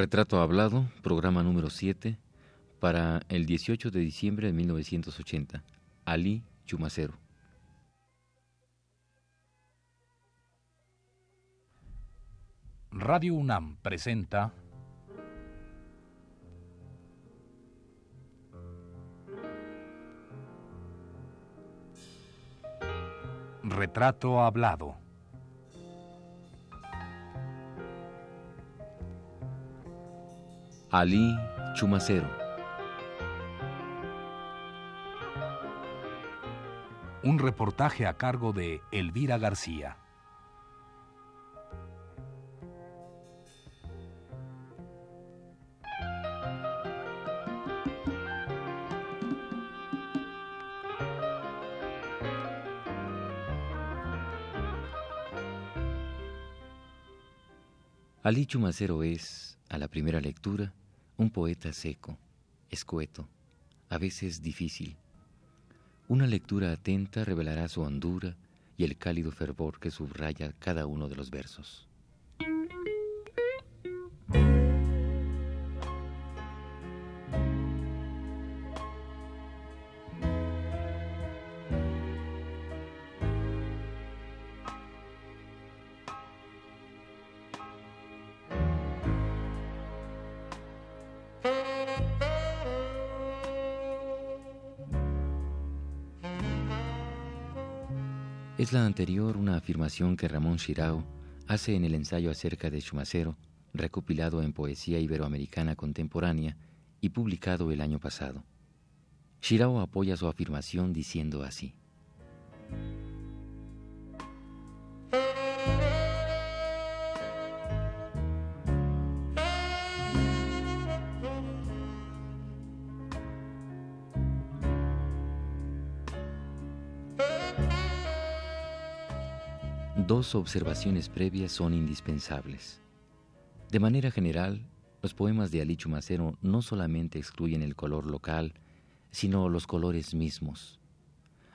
Retrato Hablado, programa número 7, para el 18 de diciembre de 1980. Ali Chumacero. Radio UNAM presenta Retrato Hablado. Ali Chumacero. Un reportaje a cargo de Elvira García. Ali Chumacero es, a la primera lectura, un poeta seco, escueto, a veces difícil. Una lectura atenta revelará su hondura y el cálido fervor que subraya cada uno de los versos. Anterior una afirmación que Ramón Shirao hace en el ensayo acerca de Chumacero, recopilado en Poesía Iberoamericana Contemporánea y publicado el año pasado. Shirao apoya su afirmación diciendo así. Observaciones previas son indispensables. De manera general, los poemas de Ali Chumacero no solamente excluyen el color local, sino los colores mismos.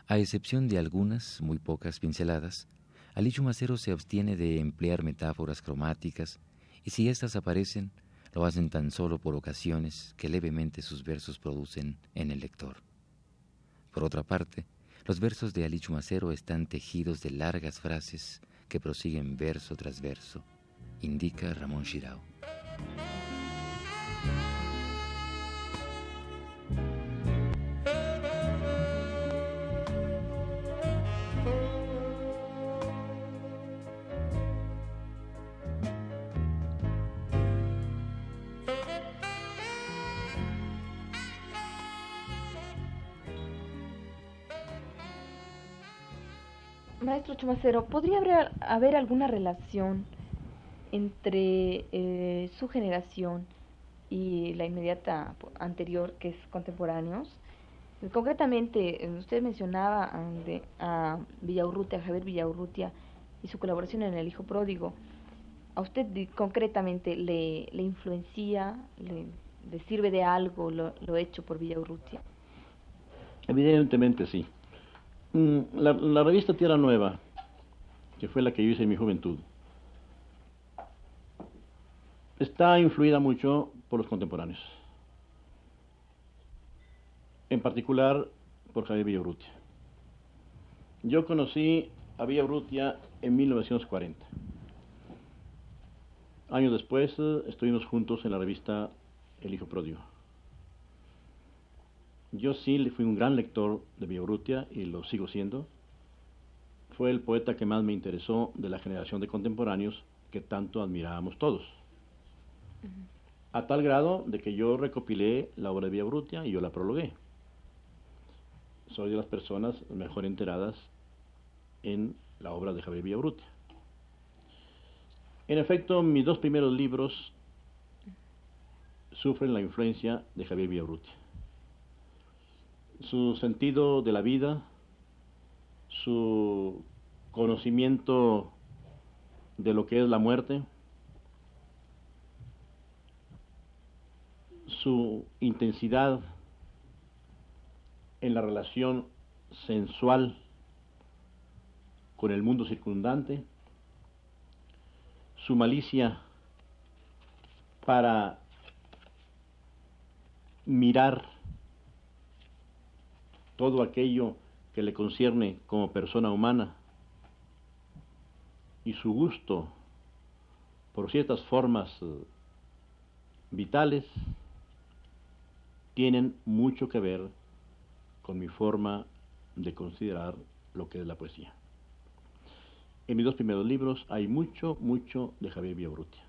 A excepción de algunas, muy pocas pinceladas, Ali Chumacero se abstiene de emplear metáforas cromáticas y si éstas aparecen, lo hacen tan solo por ocasiones que levemente sus versos producen en el lector. Por otra parte, los versos de Ali Chumacero están tejidos de largas frases que prosiguen verso tras verso, indica Ramón Shirao. Chumacero, ¿podría haber, alguna relación entre eh, su generación y la inmediata anterior, que es contemporáneos? Concretamente, eh, usted mencionaba a, Villaurrutia, a Javier Villaurrutia y su colaboración en El Hijo Pródigo. ¿A usted concretamente le, le influencia, le, sirve de algo lo, lo hecho por Villaurrutia? Evidentemente sí. Mm, la, revista Tierra Nueva, que fue la que yo hice en mi juventud, está influida mucho por los contemporáneos. En particular por Javier Villaurrutia. Yo conocí a Villaurrutia en 1940. Años después eh, estuvimos juntos en la revista El Hijo Pródigo. Yo sí fui un gran lector de Villaurrutia y lo sigo siendo. Fue el poeta que más me interesó de la generación de contemporáneos que tanto admirábamos todos. A tal grado de que yo recopilé la obra de Villaurrutia y yo la prologué. Soy de las personas mejor enteradas en la obra de Javier Villaurrutia. En efecto, mis dos primeros libros sufren la influencia de Javier Villaurrutia su sentido de la vida, su conocimiento de lo que es la muerte, su intensidad en la relación sensual con el mundo circundante, su malicia para mirar todo aquello que le concierne como persona humana y su gusto por ciertas formas eh, vitales tienen mucho que ver con mi forma de considerar lo que es la poesía. En mis dos primeros libros hay mucho, mucho de Javier Villabrutia.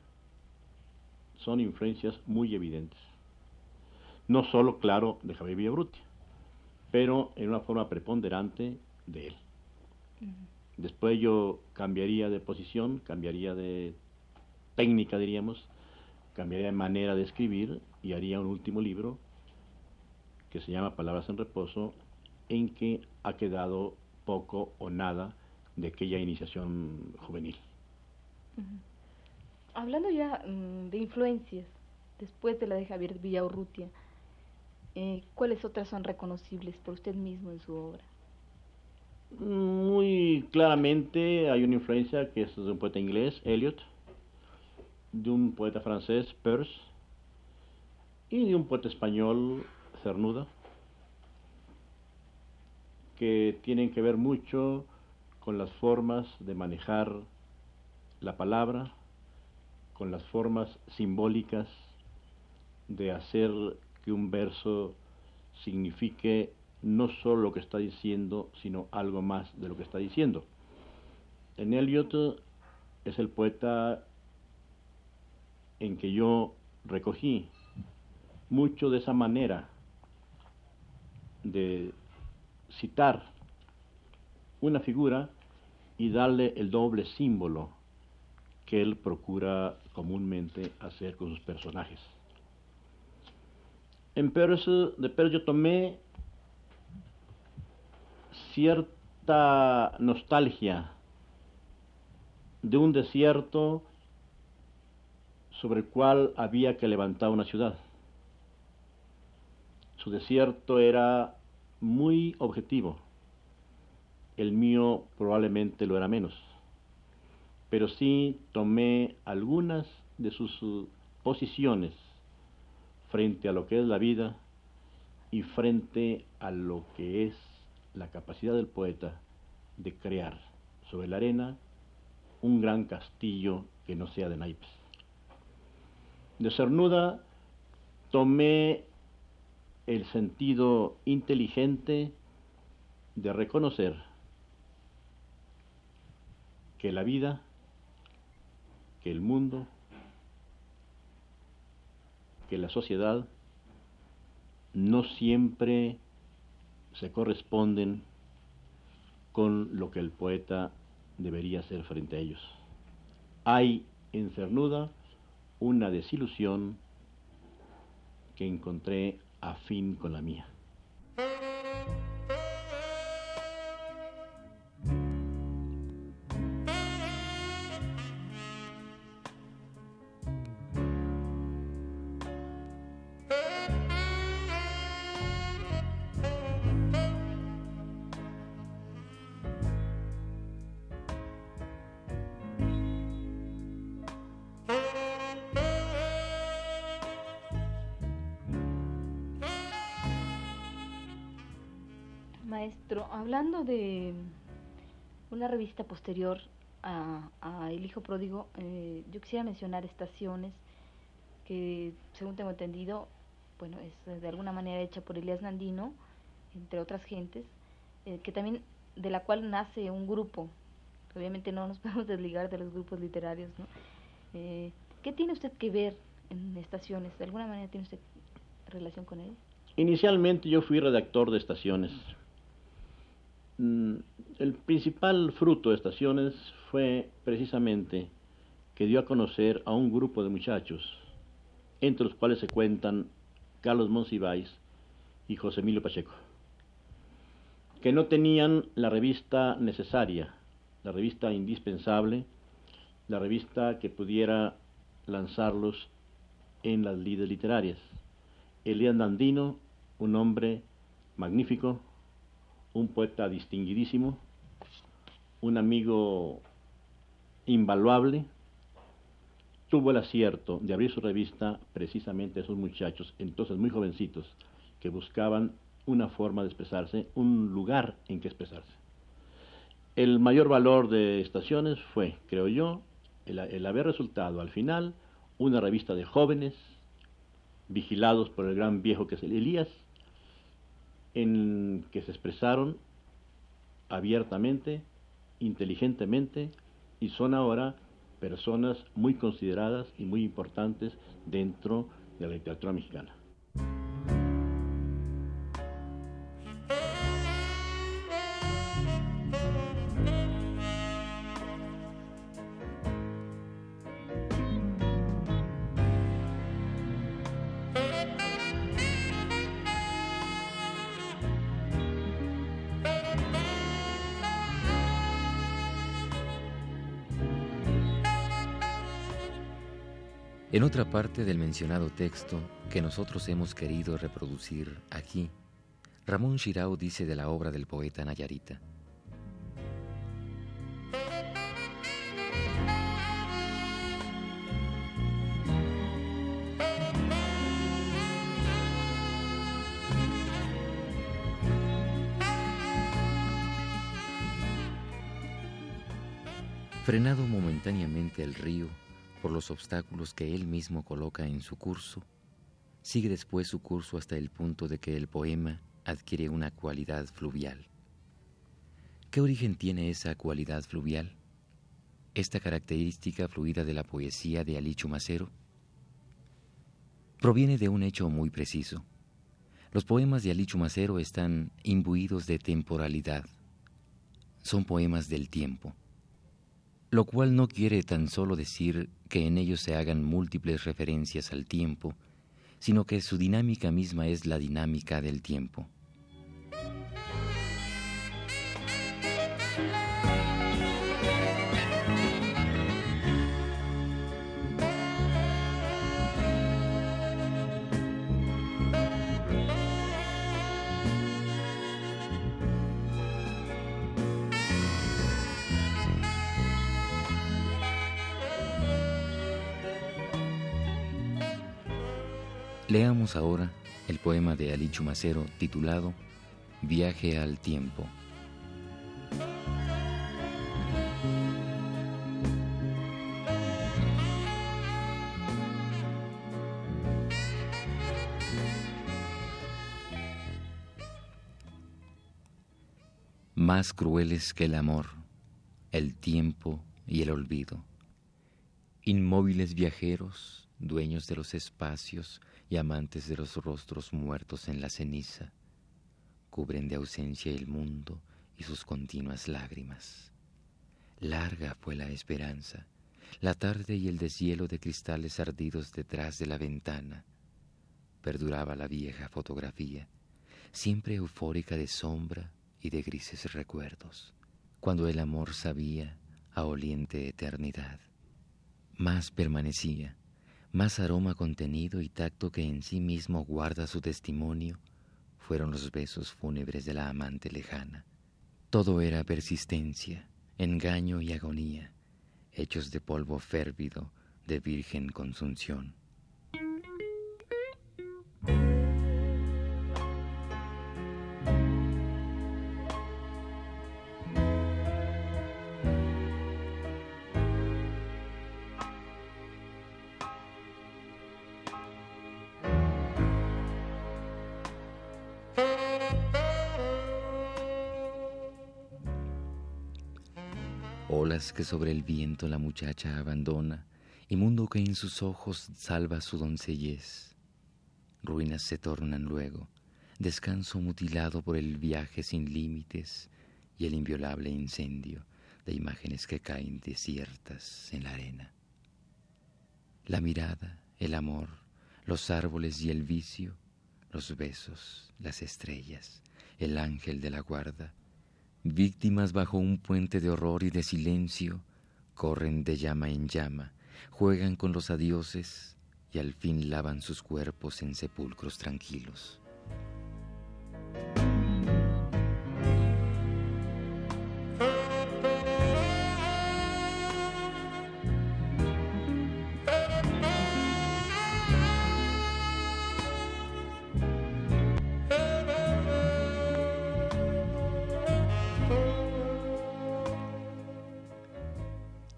Son influencias muy evidentes. No solo, claro, de Javier Villabrutia, pero en una forma preponderante de él. Después yo cambiaría de posición, cambiaría de técnica, diríamos, cambiaría de manera de escribir y haría un último libro que se llama Palabras en Reposo, en que ha quedado poco o nada de aquella iniciación juvenil. Hablando ya mm, de influencias, después de la de Javier Villaurrutia, eh, ¿cuáles otras son reconocibles por usted mismo en su obra? Muy claramente hay una influencia que es de un poeta inglés, Eliot, de un poeta francés, Peirce, y de un poeta español, Cernuda, que tienen que ver mucho con las formas de manejar la palabra, con las formas simbólicas de hacer que un verso signifique no solo lo que está diciendo, sino algo más de lo que está diciendo. En Eliot es el poeta en que yo recogí mucho de esa manera de citar una figura y darle el doble símbolo que él procura comúnmente hacer con sus personajes. En de Peirce yo tomé cierta nostalgia de un desierto sobre el cual había que levantar una ciudad. Su desierto era muy objetivo, el mío probablemente lo era menos, pero sí tomé algunas de sus posiciones frente a lo que es la vida y frente a lo que es la capacidad del poeta de crear sobre la arena un gran castillo que no sea de naipes. De Cernuda tomé el sentido inteligente de reconocer que la vida, que el mundo, que la sociedad no siempre se corresponden con lo que el poeta debería hacer frente a ellos. Hay en Cernuda una desilusión que encontré afín con la mía. De una revista posterior a, El Hijo Pródigo, eh, yo quisiera mencionar Estaciones, que según tengo entendido, bueno, es de alguna manera hecha por Elías Nandino, entre otras gentes, eh, que también de la cual nace un grupo. Obviamente no nos podemos desligar de los grupos literarios, ¿no? Eh, ¿Qué tiene usted que ver en Estaciones? ¿De alguna manera tiene usted relación con él? Inicialmente yo fui redactor de Estaciones. Mm, el principal fruto de Estaciones fue precisamente que dio a conocer a un grupo de muchachos, entre los cuales se cuentan Carlos Monsiváis y José Emilio Pacheco, que no tenían la revista necesaria, la revista indispensable, la revista que pudiera lanzarlos en las lides literarias. Elías Nandino, un hombre magnífico, un poeta distinguidísimo, un amigo invaluable, tuvo el acierto de abrir su revista precisamente a esos muchachos, entonces muy jovencitos, que buscaban una forma de expresarse, un lugar en que expresarse. El mayor valor de Estaciones fue, creo yo, el, haber resultado al final una revista de jóvenes, vigilados por el gran viejo que es el Elías, en que se expresaron abiertamente, inteligentemente, y son ahora personas muy consideradas y muy importantes dentro de la literatura mexicana. En otra parte del mencionado texto que nosotros hemos querido reproducir aquí, Ramón Shirao dice de la obra del poeta Nayarita. Frenado momentáneamente el río, por los obstáculos que él mismo coloca en su curso, sigue después su curso hasta el punto de que el poema adquiere una cualidad fluvial. ¿Qué origen tiene esa cualidad fluvial? Esta característica fluida de la poesía de Ali Chumacero proviene de un hecho muy preciso. Los poemas de Ali Chumacero están imbuidos de temporalidad. Son poemas del tiempo lo cual no quiere tan solo decir que en ellos se hagan múltiples referencias al tiempo, sino que su dinámica misma es la dinámica del tiempo. Leamos ahora el poema de Ali Chumacero titulado Viaje al tiempo. Más crueles que el amor, el tiempo y el olvido. Inmóviles viajeros, dueños de los espacios, y amantes de los rostros muertos en la ceniza, cubren de ausencia el mundo y sus continuas lágrimas. Larga fue la esperanza, la tarde y el deshielo de cristales ardidos detrás de la ventana. Perduraba la vieja fotografía, siempre eufórica de sombra y de grises recuerdos, cuando el amor sabía a oliente eternidad. Más permanecía, más aroma contenido y tacto que en sí mismo guarda su testimonio, fueron los besos fúnebres de la amante lejana. Todo era persistencia, engaño y agonía, hechos de polvo férvido, de virgen consunción. Que sobre el viento la muchacha abandona, y mundo que en sus ojos salva su doncellez. Ruinas se tornan luego, descanso mutilado por el viaje sin límites y el inviolable incendio de imágenes que caen desiertas en la arena. La mirada, el amor, los árboles y el vicio, los besos, las estrellas, el ángel de la guarda, Víctimas bajo un puente de horror y de silencio, corren de llama en llama, juegan con los adioses y al fin lavan sus cuerpos en sepulcros tranquilos.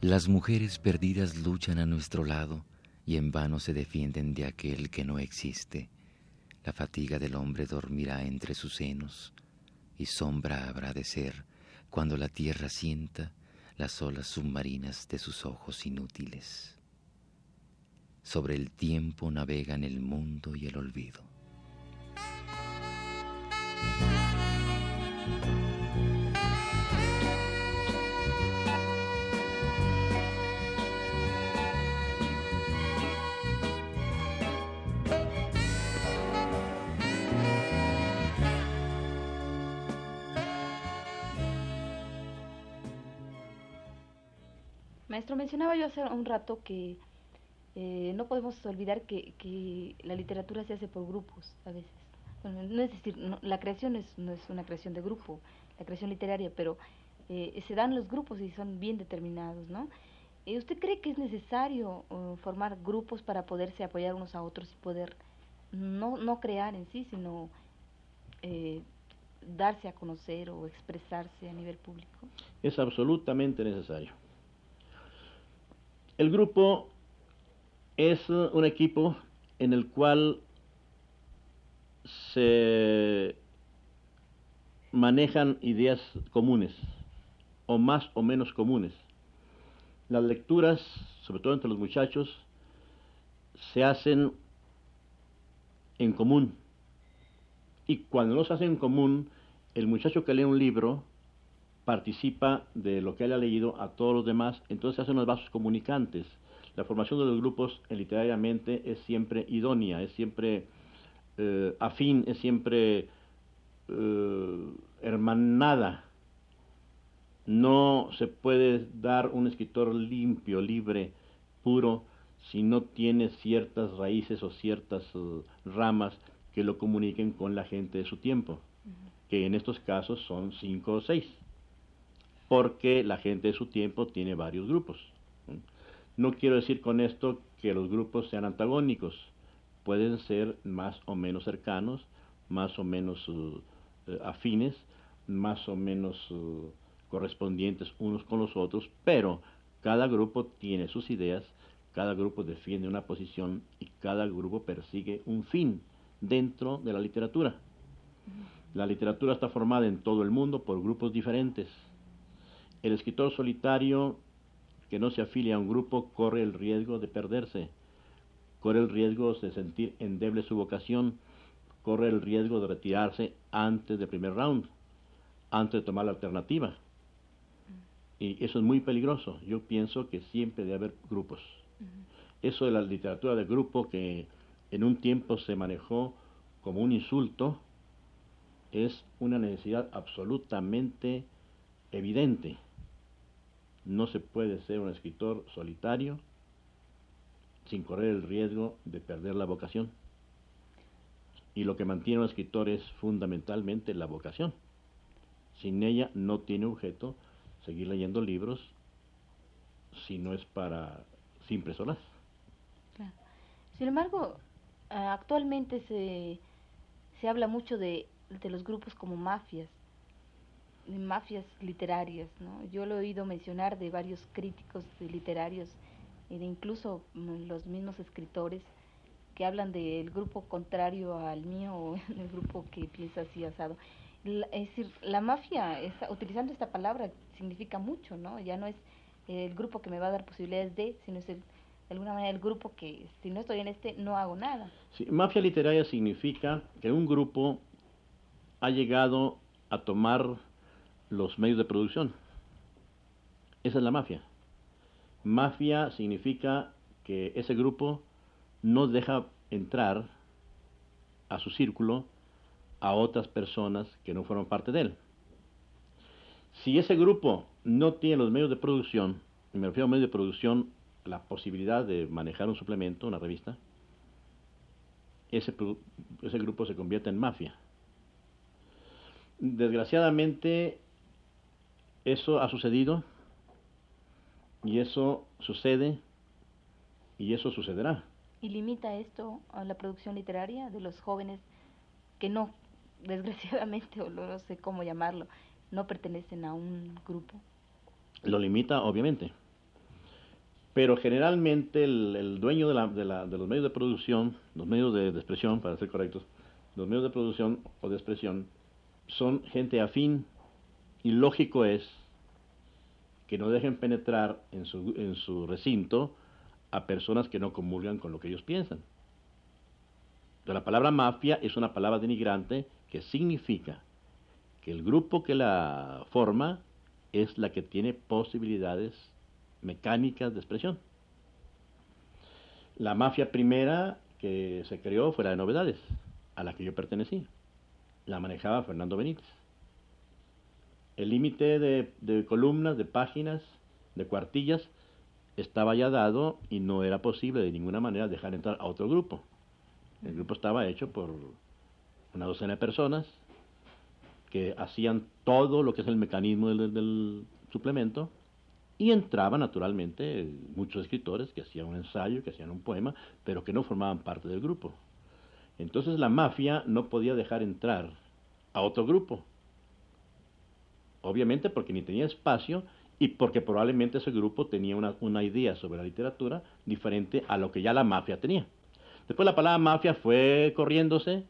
Las mujeres perdidas luchan a nuestro lado y en vano se defienden de aquel que no existe. La fatiga del hombre dormirá entre sus senos y sombra habrá de ser cuando la tierra sienta las olas submarinas de sus ojos inútiles. Sobre el tiempo navegan el mundo y el olvido. Maestro, mencionaba yo hace un rato que eh, no podemos olvidar que, la literatura se hace por grupos a veces. no es decir, la creación es, no es una creación de grupo, la creación literaria, pero eh, se dan los grupos y son bien determinados, ¿no? Eh, ¿Usted cree que es necesario formar grupos para poderse apoyar unos a otros y poder no, no crear en sí, sino darse a conocer o expresarse a nivel público? Es absolutamente necesario. El grupo es un equipo en el cual se manejan ideas comunes o más o menos comunes. Las lecturas, sobre todo entre los muchachos, se hacen en común. Y cuando no se hacen en común, el muchacho que lee un libro participa de lo que haya leído a todos los demás, entonces hacen unos vasos comunicantes. La formación de los grupos literariamente es siempre idónea, es siempre eh, afín, es siempre eh, hermanada. No se puede dar un escritor limpio, libre, puro, si no tiene ciertas raíces o ciertas eh, ramas que lo comuniquen con la gente de su tiempo, que en estos casos son cinco o seis porque la gente de su tiempo tiene varios grupos. No quiero decir con esto que los grupos sean antagónicos, pueden ser más o menos cercanos, más o menos uh, eh, afines, más o menos uh, correspondientes unos con los otros, pero cada grupo tiene sus ideas, cada grupo defiende una posición y cada grupo persigue un fin dentro de la literatura. La literatura está formada en todo el mundo por grupos diferentes el escritor solitario que no se afilia a un grupo corre el riesgo de perderse, corre el riesgo de sentir endeble su vocación, corre el riesgo de retirarse antes del primer round, antes de tomar la alternativa. Y eso es muy peligroso. Yo pienso que siempre debe haber grupos. Eso de la literatura de grupo que en un tiempo se manejó como un insulto, es una necesidad absolutamente evidente. No se puede ser un escritor solitario sin correr el riesgo de perder la vocación. Y lo que mantiene a un escritor es fundamentalmente la vocación. Sin ella no tiene objeto seguir leyendo libros si no es para simples solas. Sin embargo, actualmente se, se habla mucho de, de los grupos como mafias mafias literarias, ¿no? Yo lo he oído mencionar de varios críticos literarios de incluso mm, los mismos escritores que hablan del grupo contrario al mío o el grupo que piensa así asado. es decir, la mafia, utilizando esta palabra, significa mucho, ¿no? Ya no es el grupo que me va a dar posibilidades de, sino es el, de alguna manera el grupo que si no estoy en este no hago nada. Sí, mafia literaria significa que un grupo ha llegado a tomar los medios de producción. Esa es la mafia. Mafia significa que ese grupo no deja entrar a su círculo a otras personas que no fueron parte de él. Si ese grupo no tiene los medios de producción, me refiero a medios de producción, la posibilidad de manejar un suplemento, una revista, ese, ese grupo se convierte en mafia. Desgraciadamente, eso ha sucedido y eso sucede y eso sucederá. ¿Y limita esto a la producción literaria de los jóvenes que no, desgraciadamente, o no sé cómo llamarlo, no pertenecen a un grupo? Lo limita, obviamente. Pero generalmente el, dueño de, los medios de producción, los medios de, expresión, para ser correctos, los medios de producción o de expresión, son gente afín y lógico es que no dejen penetrar en su, en su recinto a personas que no comulgan con lo que ellos piensan. la palabra mafia es una palabra denigrante que significa que el grupo que la forma es la que tiene posibilidades mecánicas de expresión. La mafia primera que se creó fue la de novedades, a la que yo pertenecí. La manejaba Fernando Benítez. El límite de, columnas, de páginas, de cuartillas, estaba ya dado y no era posible de ninguna manera dejar entrar a otro grupo. El grupo estaba hecho por una docena de personas que hacían todo lo que es el mecanismo del, suplemento y entraban naturalmente muchos escritores que hacían un ensayo, que hacían un poema, pero que no formaban parte del grupo. Entonces la mafia no podía dejar entrar a otro grupo. Obviamente porque ni tenía espacio y porque probablemente ese grupo tenía una, una, idea sobre la literatura diferente a lo que ya la mafia tenía. Después la palabra mafia fue corriéndose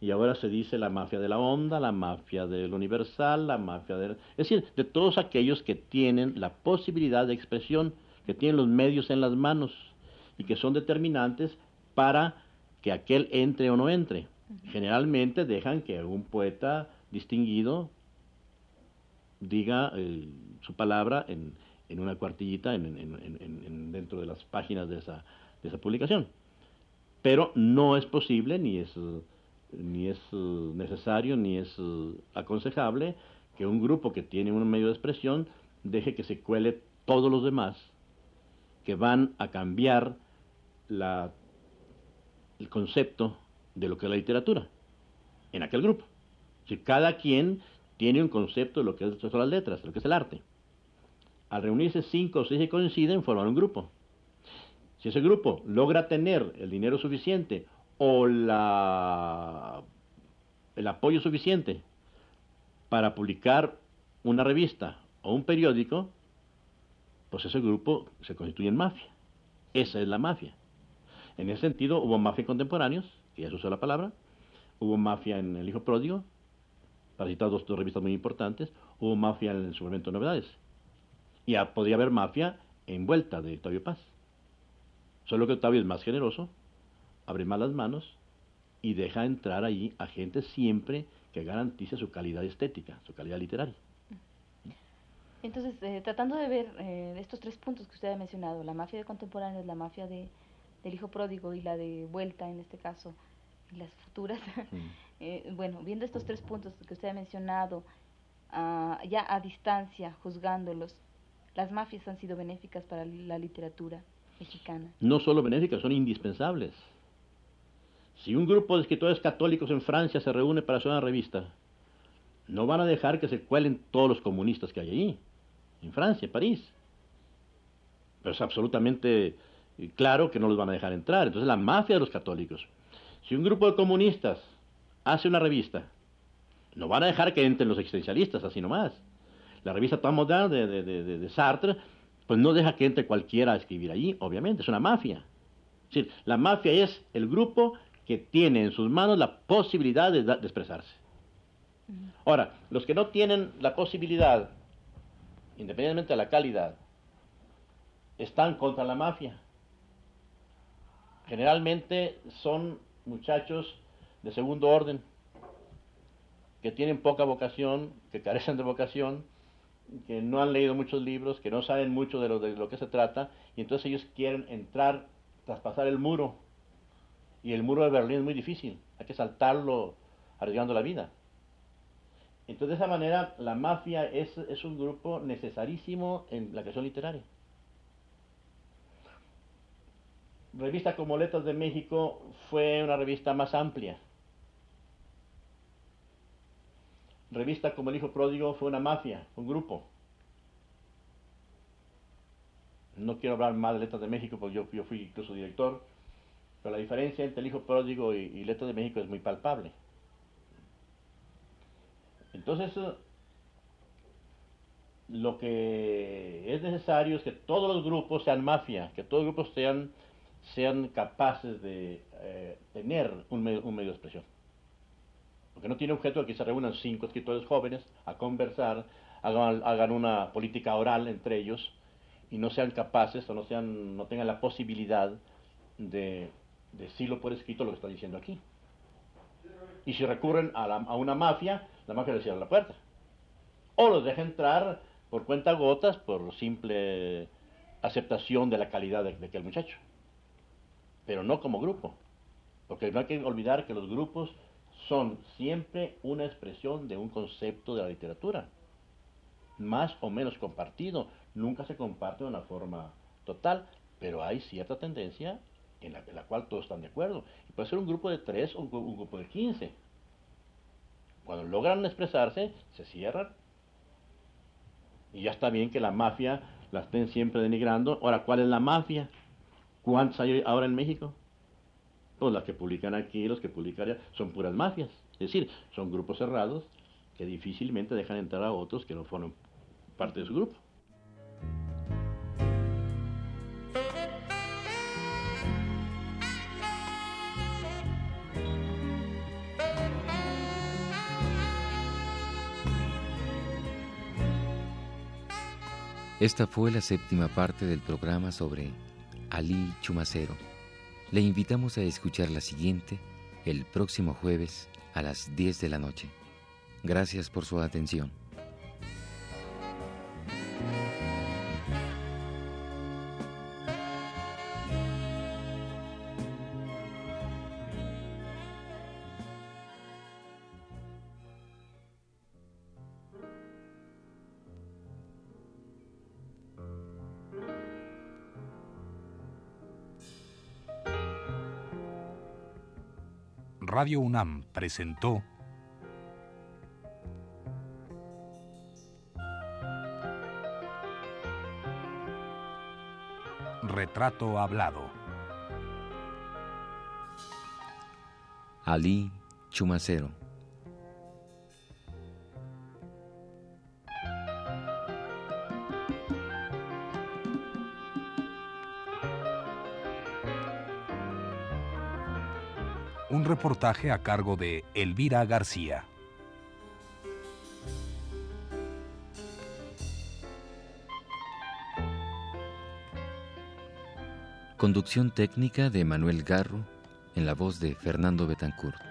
y ahora se dice la mafia de la onda, la mafia del universal, la mafia de... Es decir, de todos aquellos que tienen la posibilidad de expresión, que tienen los medios en las manos y que son determinantes para que aquel entre o no entre. Generalmente dejan que un poeta distinguido diga eh, su palabra en, en, una cuartillita en, dentro de las páginas de esa, de esa publicación. Pero no es posible ni es ni es eh, necesario ni es eh, aconsejable que un grupo que tiene un medio de expresión deje que se cuele todos los demás que van a cambiar la, el concepto de lo que es la literatura en aquel grupo. Si cada quien tiene un concepto de lo que son las letras, de lo que es el arte. Al reunirse cinco o seis que coinciden, forman un grupo. Si ese grupo logra tener el dinero suficiente o la, el apoyo suficiente para publicar una revista o un periódico, pues ese grupo se constituye en mafia. Esa es la mafia. En ese sentido hubo mafia contemporáneos, que ya se usó la palabra, hubo mafia en El Hijo Pródigo, para citar dos, revistas muy importantes, hubo mafia en el suplemento de novedades. Y podría haber mafia envuelta de Octavio Paz. Solo que Octavio es más generoso abre más las manos y deja entrar ahí a gente siempre que garantice su calidad estética, su calidad literaria. Entonces, eh, tratando de ver eh, estos tres puntos que usted ha mencionado, la mafia de contemporáneos, la mafia de, del hijo pródigo y la de vuelta en este caso, y las futuras, eh, bueno, viendo estos tres puntos que usted ha mencionado, ah, ya a distancia, juzgándolos, las mafias han sido benéficas para la literatura mexicana. No solo benéficas, son indispensables. Si un grupo de escritores católicos en Francia se reúne para hacer una revista, no van a dejar que se cuelen todos los comunistas que hay allí, en Francia, en París. Pero es absolutamente claro que no los van a dejar entrar. Entonces la mafia de los católicos. Si un grupo de comunistas hace una revista, no van a dejar que entren los existencialistas, así nomás. La revista Temps Modern de, de, Sartre, pues no deja que entre cualquiera a escribir allí, obviamente, es una mafia. Es decir, la mafia es el grupo que tiene en sus manos la posibilidad de, expresarse. Ahora, los que no tienen la posibilidad, independientemente de la calidad, están contra la mafia. Generalmente son muchachos de segundo orden, que tienen poca vocación, que carecen de vocación, que no han leído muchos libros, que no saben mucho de lo, de lo que se trata, y entonces ellos quieren entrar, traspasar el muro y el muro de Berlín es muy difícil, hay que saltarlo arriesgando la vida. Entonces, de esa manera, la mafia es, es un grupo necesarísimo en la creación literaria. Revista como Letras de México fue una revista más amplia. Revista como El Hijo Pródigo fue una mafia, un grupo. No quiero hablar más de Letras de México porque yo, fui incluso director pero la diferencia entre el hijo pródigo y, y Letra de México es muy palpable. Entonces, lo que es necesario es que todos los grupos sean mafia, que todos los grupos sean, sean capaces de eh, tener un medio, de expresión. Porque no tiene objeto de que se reúnan cinco escritores jóvenes a conversar, hagan, una política oral entre ellos y no sean capaces o no, sean, no tengan la posibilidad de decirlo por escrito lo que está diciendo aquí. Y si recurren a, a una mafia, la mafia les cierra la puerta. O los deja entrar por cuenta gotas, por simple aceptación de la calidad de aquel muchacho. Pero no como grupo. Porque no hay que olvidar que los grupos son siempre una expresión de un concepto de la literatura. Más o menos compartido. Nunca se comparte de una forma total, pero hay cierta tendencia en la, la cual todos están de acuerdo. Y puede ser un grupo de tres o un, un grupo de quince. Cuando logran expresarse, se cierran. Y ya está bien que la mafia la estén siempre denigrando. Ahora, ¿cuál es la mafia? ¿Cuántos hay ahora en México? Pues las que publican aquí, los que publican allá, son puras mafias. Es decir, son grupos cerrados que difícilmente dejan entrar a otros que no forman parte de su grupo. Esta fue la séptima parte del programa sobre Ali Chumacero. Le invitamos a escuchar la siguiente el próximo jueves a las 10 de la noche. Gracias por su atención. UNAM presentó Retrato Hablado. Ali Chumacero. Un reportaje a cargo de Elvira García. Conducción técnica de Manuel Garro en la voz de Fernando Betancourt.